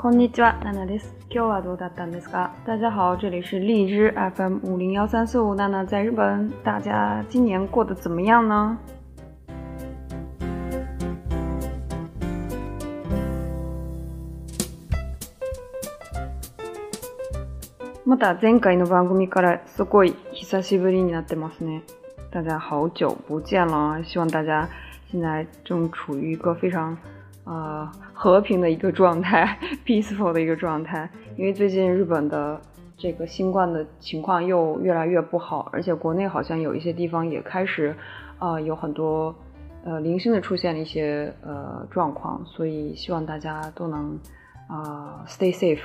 こんにちは、娜娜です。今日はどうだったんですか？大家好，这里是荔枝 FM 五零幺三四五，娜娜在日本。大家今年过得怎么样呢？また前回の番組からすごい久しぶりになってますね。大家好久不见了，希望大家现在正处于一个非常。 啊，和平的一个状态，peaceful 的一个状态。因为最近日本的这个新冠的情况又越来越不好，而且国内好像有一些地方也开始，呃，有很多呃零星的出现了一些呃状况，所以希望大家都能啊 stay safe。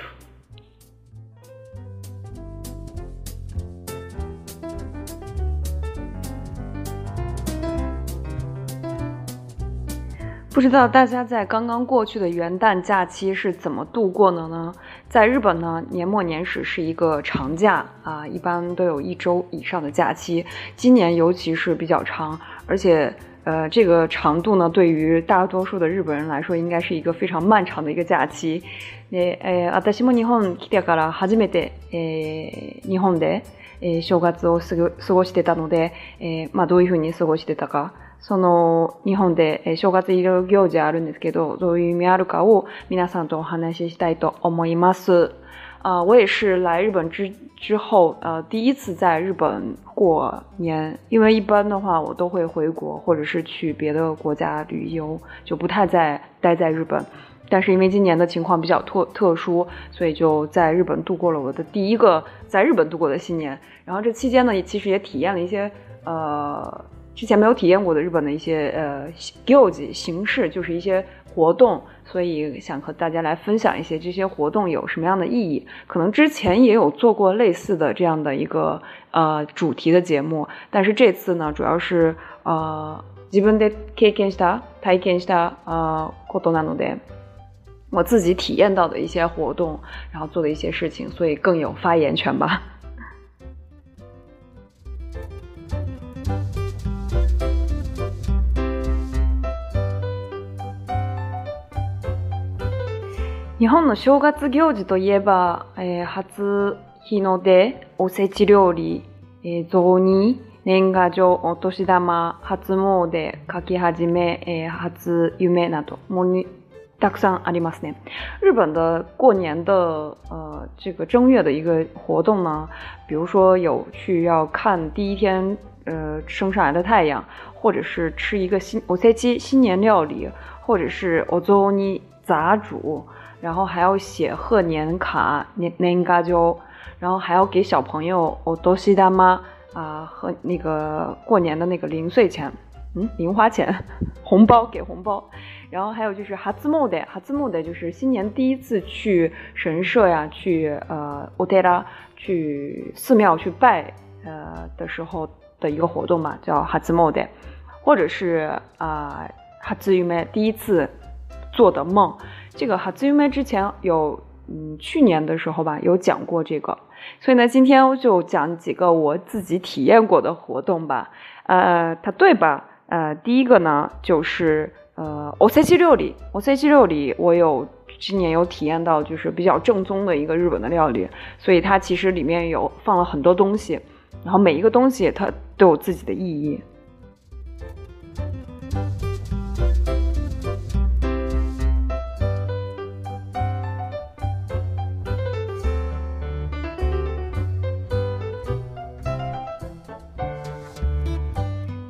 不知道大家在刚刚过去的元旦假期是怎么度过的呢？在日本呢，年末年始是一个长假啊，一般都有一周以上的假期。今年尤其是比较长，而且呃，这个长度呢，对于大多数的日本人来说，应该是一个非常漫长的一个假期。で、え、私も日本来てから初めて、え、日本で、え、正月を過ごしてたので、え、まあどういうふうに過ごしてたか。 その日本で正月医療行事あるんですけど、どういう意味あるかを皆さんとお話ししたいと思います。啊，我也是来日本之之后，呃，第一次在日本过年。因为一般的话，我都会回国或者是去别的国家旅游，就不太在待在日本。但是因为今年的情况比较特特殊，所以就在日本度过了我的第一个在日本度过的新年。然后这期间呢，其实也体验了一些呃。 之前没有体验过的日本的一些呃 guild 形式，就是一些活动，所以想和大家来分享一些这些活动有什么样的意义。可能之前也有做过类似的这样的一个呃主题的节目，但是这次呢，主要是呃自分で経験した体験した呃ことなので，我自己体验到的一些活动，然后做的一些事情，所以更有发言权吧。 日本の正月行事といえば、えー、初日の出、おせち料理、えー、雑煮、年賀状、お年玉、初詣、書き始め、えー、初夢など、もうたくさんありますね。日本的过年的呃这个正月的一个活动呢，比如说有去要看第一天呃升上来的太阳，或者是吃一个新おせち新年料理，或者是お雑煮杂煮。然后还要写贺年卡，年年嘎就，然后还要给小朋友哦多西大妈啊和那个过年的那个零碎钱，嗯，零花钱，红包给红包，然后还有就是哈兹木的哈兹木的就是新年第一次去神社呀，去呃乌德拉去寺庙去拜呃的时候的一个活动嘛，叫哈兹木的，或者是啊哈兹玉梅第一次做的梦。这个哈，因为之前有，嗯，去年的时候吧，有讲过这个，所以呢，今天就讲几个我自己体验过的活动吧。呃，它对吧？呃，第一个呢，就是呃，おせち料理，おせち料理，我有今年有体验到，就是比较正宗的一个日本的料理，所以它其实里面有放了很多东西，然后每一个东西它都有自己的意义。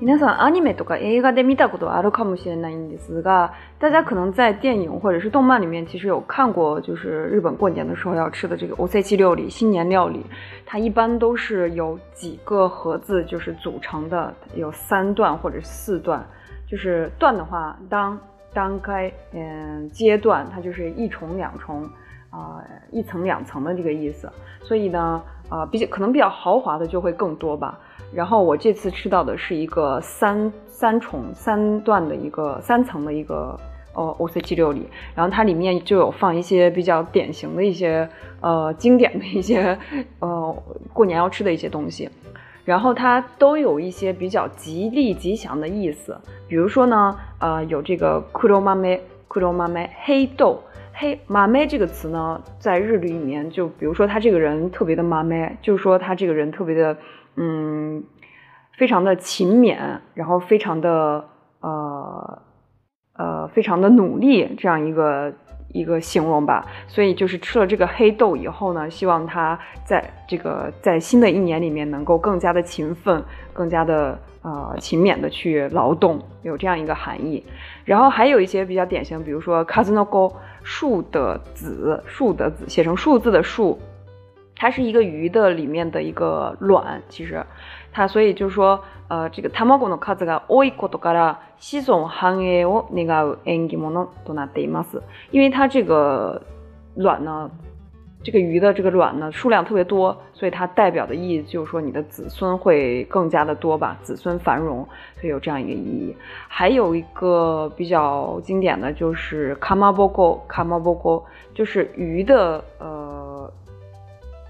皆さんアニメとか映画で見たことはあるかもしれないんですが，大家可能在电影或者是动漫里面其实有看过，就是日本过年的时候要吃的这个おせち料理新年料理，它一般都是有几个盒子就是组成的，有三段或者四段，就是段的话当当开嗯阶段，它就是一重两重 啊一层两层的这个意思，所以呢啊比较可能比较豪华的就会更多吧。然后我这次吃到的是一个三三重三段的一个三层的一个呃 O C G 六里，然后它里面就有放一些比较典型的一些呃经典的一些呃过年要吃的一些东西，然后它都有一些比较吉利吉祥的意思，比如说呢呃有这个 kuro mame kuro mame 黑豆黑麻妹这个词呢，在日语里面，就比如说他这个人特别的麻妹，就是说他这个人特别的，嗯，非常的勤勉，然后非常的呃呃，非常的努力，这样一个一个形容吧。所以就是吃了这个黑豆以后呢，希望他在这个在新的一年里面能够更加的勤奋，更加的。呃，勤勉的去劳动，有这样一个含义。然后还有一些比较典型，比如说 kazunogo 树的子，树的子写成数字的数，它是一个鱼的里面的一个卵。其实它，所以就是说，呃，这个 tamago no kazu ga oi koto kara shizon hanei o negau engimono to natte imasu。因为它这个卵呢。这个鱼的这个卵呢数量特别多，所以它代表的意义就是说你的子孙会更加的多吧，子孙繁荣，所以有这样一个意义。还有一个比较经典的就是 kamaboko，kamaboko 就是鱼的呃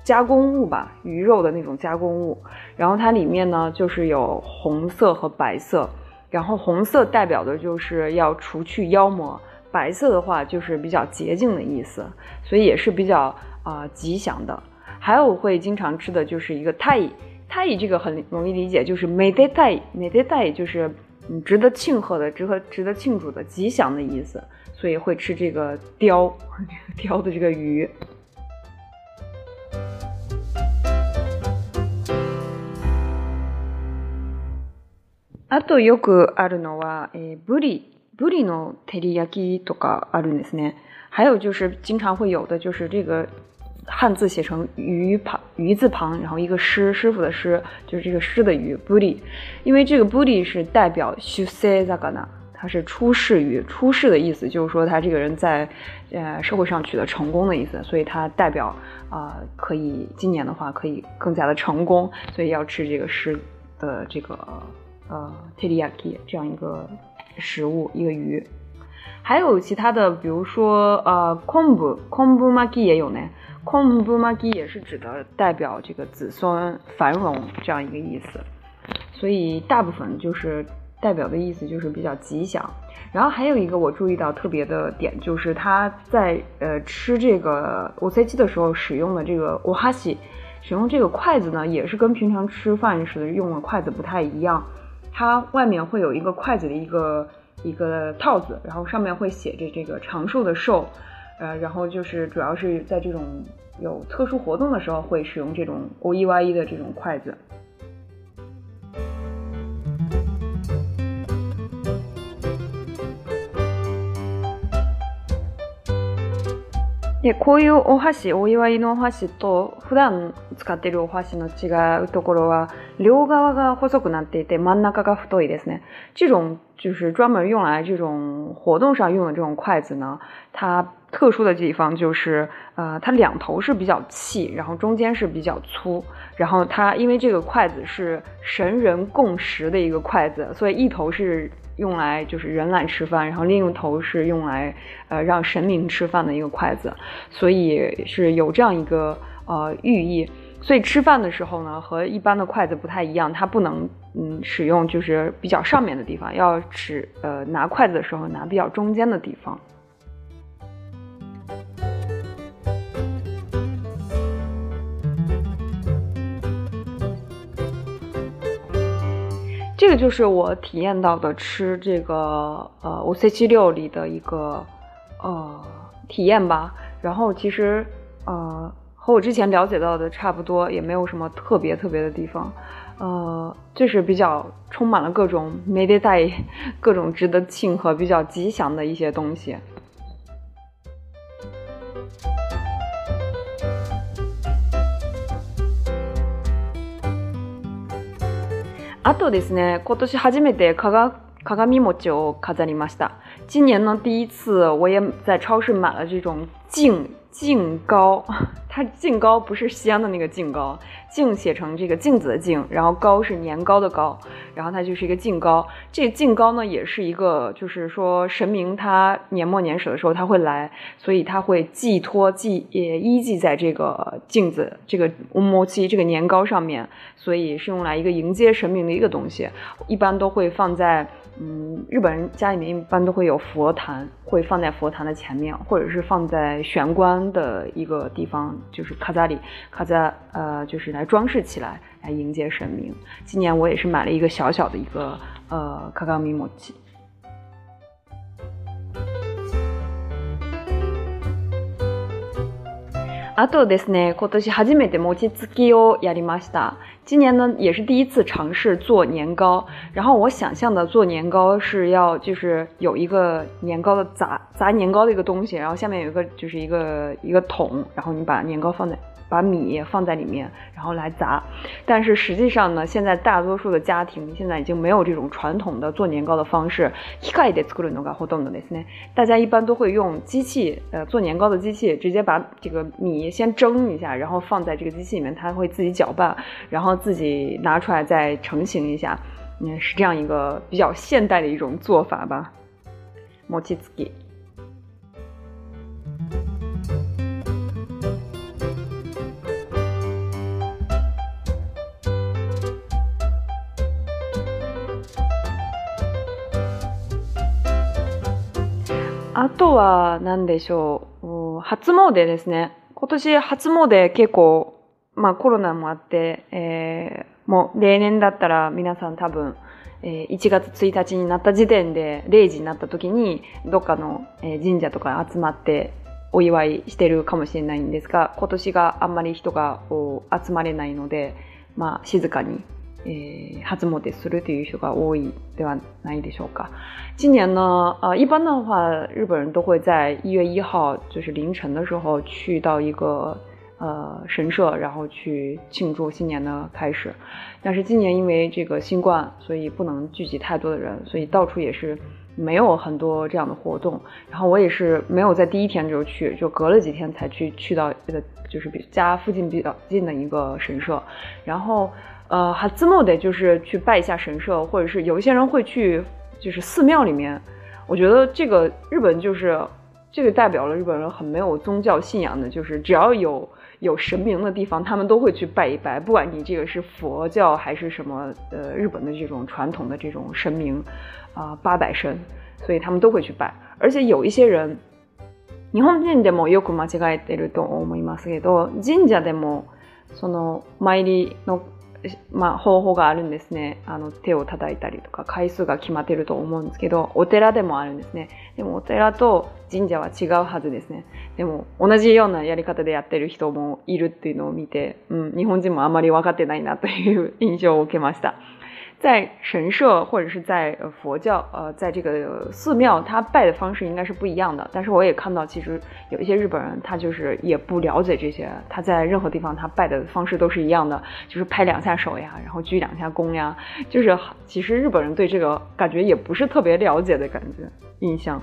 加工物吧，鱼肉的那种加工物。然后它里面呢就是有红色和白色，然后红色代表的就是要除去妖魔，白色的话就是比较洁净的意思，所以也是比较。啊，吉祥的，还有会经常吃的就是一个太太这个很容易理解，就是美得太美得太，就是嗯值得庆贺的，值得值得庆祝的，吉祥的意思，所以会吃这个鲷，鲷的这个鱼。あとよくあるのは、えブリ ブリの照り焼きとかあるんですね。还有就是经常会有的就是这个。汉字写成鱼旁鱼字旁，然后一个师师傅的师，就是这个师的鱼 b o o t y 因为这个 b o o t y 是代表 shusezagana，它是出世鱼，出世的意思就是说他这个人在呃社会上取得成功的意思，所以它代表啊可以今年的话可以更加的成功，所以要吃这个师的这个呃 teriyaki 这样一个 食物一个鱼，还有其他的，比如说呃 kombu kombu maki 也有呢。空不玛吉也是指的代表这个子孙繁荣这样一个意思，所以大部分就是代表的意思就是比较吉祥。然后还有一个我注意到特别的点，就是他在呃吃这个五塞鸡的时候使用的这个我哈西，使用这个筷子呢，也是跟平常吃饭时用的筷子不太一样，它外面会有一个筷子的一个一个套子，然后上面会写着这个长寿的寿。呃，然后就是主要是在这种有特殊活动的时候会使用这种 O E Y E 的这种筷子。で、こういうお箸、お祝いのお箸と普段使っているお箸の違うところは、両側が細くなっていて真ん中が太いですね。这种就是专门用来这种活动上用的这种筷子呢，它特殊的地方就是，呃，它两头是比较细，然后中间是比较粗，然后它因为这个筷子是神人共食的一个筷子，所以一头是用来就是人来吃饭，然后另一头是用来呃让神明吃饭的一个筷子，所以是有这样一个呃寓意。所以吃饭的时候呢，和一般的筷子不太一样，它不能嗯使用就是比较上面的地方，要吃呃拿筷子的时候拿比较中间的地方。这个就是我体验到的吃这个呃五 C 七六里的一个呃体验吧。然后其实呃和我之前了解到的差不多，也没有什么特别特别的地方。呃，就是比较充满了各种没得带各种值得庆贺、比较吉祥的一些东西。あとですね、今年初めて鏡餅を飾りました。今年呢，第一次我也在超市买了这种镜镜糕。它镜糕不是西安的那个镜糕，镜写成这个镜子的镜，然后糕是年糕的糕，然后它就是一个镜糕。这镜糕呢，也是一个，就是说神明他年末年始的时候他会来，所以他会寄托寄也依寄在这个镜子这个乌摩七这个年糕上面，所以是用来一个迎接神明的一个东西，一般都会放在。嗯，日本人家里面一般都会有佛坛，会放在佛坛的前面，或者是放在玄关的一个地方，就是卡扎里卡扎，呃，就是来装饰起来，来迎接神明。今年我也是买了一个小小的一个呃卡卡米莫吉。あとですね、今年初めて餅つきをやりました。今年呢，也是第一次尝试做年糕。然后我想象的做年糕是要就是有一个年糕的砸砸年糕的一个东西，然后下面有一个就是一个一个桶，然后你把年糕放在。 把米放在里面，然后来砸。但是实际上呢，现在大多数的家庭现在已经没有这种传统的做年糕的方式。大家一般都会用机器，呃，做年糕的机器，直接把这个米先蒸一下，然后放在这个机器里面，它会自己搅拌，然后自己拿出来再成型一下。嗯，是这样一个比较现代的一种做法吧。モチツキ。 とは何でしょう？初詣ですね。今年初詣結構、まあコロナもあって、えー、もう例年だったら皆さん多分、えー、1月1日になった時点で0時になった時にどっかの、神社とか集まってお祝いしてるかもしれないんですが、今年があんまり人が集まれないので、まあ静かに诶，初詣するという人が多いではないでしょうか。今年呢，呃，一般的话，日本人都会在一月一号，就是凌晨的时候去到一个呃神社，然后去庆祝新年的开始。但是今年因为这个新冠，所以不能聚集太多的人，所以到处也是没有很多这样的活动。然后我也是没有在第一天就去，就隔了几天才去去到这个就是比家附近比较近的一个神社，然后。 呃，哈兹莫得就是去拜一下神社，或者是有一些人会去，就是寺庙里面。我觉得这个日本就是这个代表了日本人很没有宗教信仰的，就是只要有有神明的地方，他们都会去拜一拜。不管你这个是佛教还是什么，呃，日本的这种传统的这种神明啊，八百神，所以他们都会去拜。而且有一些人，日本人でもよく間違えてると思いますけど、神社でもその参りの まあ、方法があるんですね。あの、手を叩いたりとか、回数が決まってると思うんですけど、お寺でもあるんですね。でも、お寺と神社は違うはずですね。でも、同じようなやり方でやってる人もいるっていうのを見て、うん、日本人もあまり分かってないなという印象を受けました。在神社或者是在佛教，呃，在这个寺庙，他拜的方式应该是不一样的。但是我也看到，其实有一些日本人，他就是也不了解这些，他在任何地方他拜的方式都是一样的，就是拍两下手呀，然后鞠两下躬呀，就是其实日本人对这个感觉也不是特别了解的感觉印象。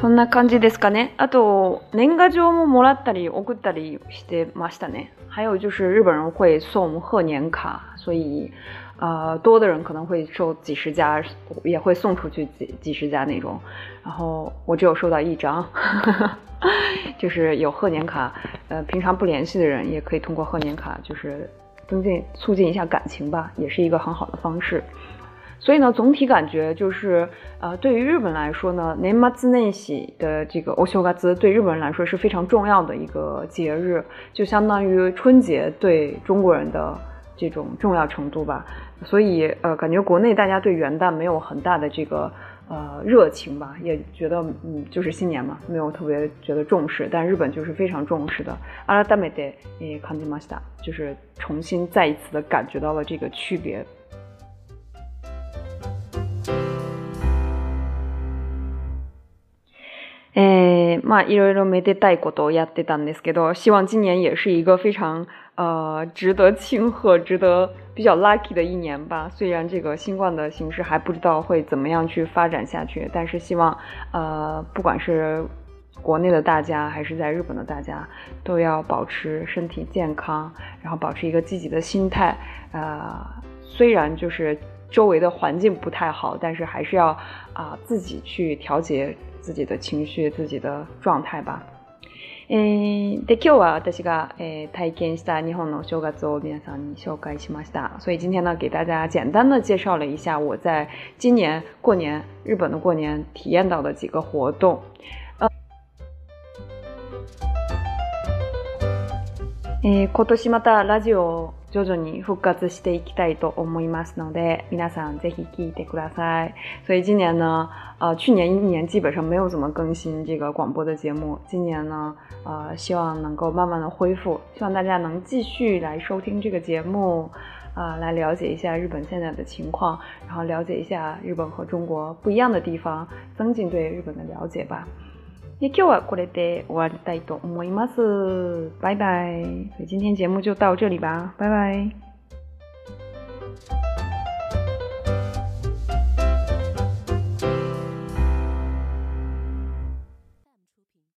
そんな感じですかね。あと、年賀状ももらったり送ったりしてましたね。还有就是日本人会送贺年卡，所以，呃，多的人可能会收几十家，也会送出去几几十家那种。然后我只有收到一张，就是有贺年卡。呃，平常不联系的人也可以通过贺年卡，就是增进促进一下感情吧，也是一个很好的方式。 所以呢，总体感觉就是，呃，对于日本来说呢，年末年始的这个お正月对日本人来说是非常重要的一个节日，就相当于春节对中国人的这种重要程度吧。所以，呃，感觉国内大家对元旦没有很大的这个呃热情吧，也觉得嗯，就是新年嘛，没有特别觉得重视。但日本就是非常重视的。阿拉达美でえ感じました，就是重新再一次的感觉到了这个区别。 えー、まあいろいろめでたいことをやってたんですけど，希望今年也是一个非常呃值得庆贺、值得比较 lucky 的一年吧。虽然这个新冠的形势还不知道会怎么样去发展下去，但是希望呃不管是国内的大家还是在日本的大家，都要保持身体健康，然后保持一个积极的心态。呃，虽然就是周围的环境不太好，但是还是要啊自己去调节。 自己的情绪、自己的状态吧。 えー、で、今日は私が、えー、体験した日本の正月を皆さんに紹介しました。所以今天呢，给大家简单的介绍了一下我在今年过年日本的过年体验到的几个活动。えー、今年またラジオを 徐々に復活していきたいと思いますので、皆さんぜひ聞いてください。所以今年呢，呃，去年一年基本上没有怎么更新这个广播的节目，今年呢，呃，希望能够慢慢的恢复，希望大家能继续来收听这个节目，啊，来了解一下日本现在的情况，然后了解一下日本和中国不一样的地方，增进对日本的了解吧。 今日はこれで終わりたいと思います。バイバイ今天节目就到这里吧，拜拜。